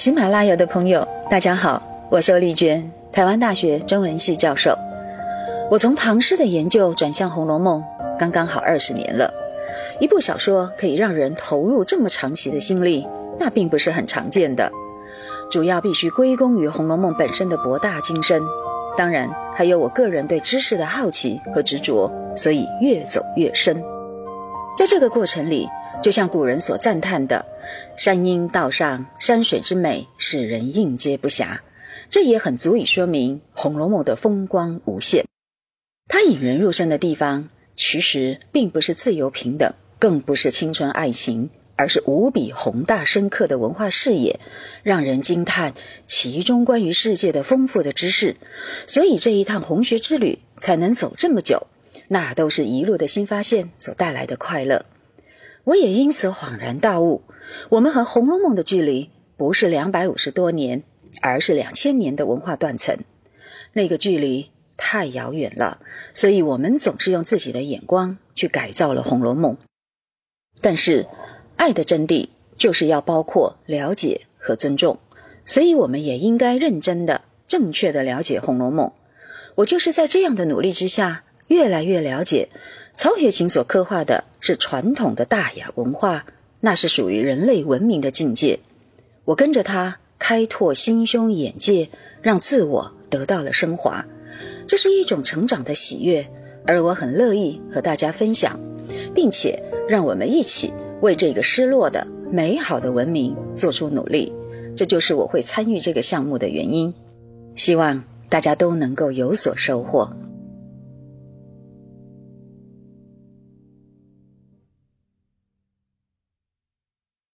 喜马拉雅的朋友，大家好，我是丽娟，台湾大学中文系教授。我从唐诗的研究转向《红楼梦》，刚刚好二十年了。一部小说可以让人投入这么长期的心力，那并不是很常见的。主要必须归功于《红楼梦》本身的博大精深，当然还有我个人对知识的好奇和执着，所以越走越深。在这个过程里，就像古人所赞叹的“山阴道上山水之美，使人应接不暇”，这也很足以说明《红楼梦》的风光无限。它引人入胜的地方，其实并不是自由平等。更不是青春爱情，而是无比宏大深刻的文化视野，让人惊叹其中关于世界的丰富的知识。所以这一趟红学之旅才能走这么久，那都是一路的新发现所带来的快乐。我也因此恍然大悟：我们和《红楼梦》的距离不是两百五十多年，而是两千年的文化断层。那个距离太遥远了，所以我们总是用自己的眼光去改造了《红楼梦》。但是，爱的真谛就是要包括了解和尊重，所以我们也应该认真的、正确的了解《红楼梦》。我就是在这样的努力之下，越来越了解曹雪芹所刻画的是传统的大雅文化，那是属于人类文明的境界。我跟着他开拓心胸眼界，让自我得到了升华，这是一种成长的喜悦，而我很乐意和大家分享，并且。让我们一起为这个失落的美好的文明做出努力，这就是我会参与这个项目的原因。希望大家都能够有所收获。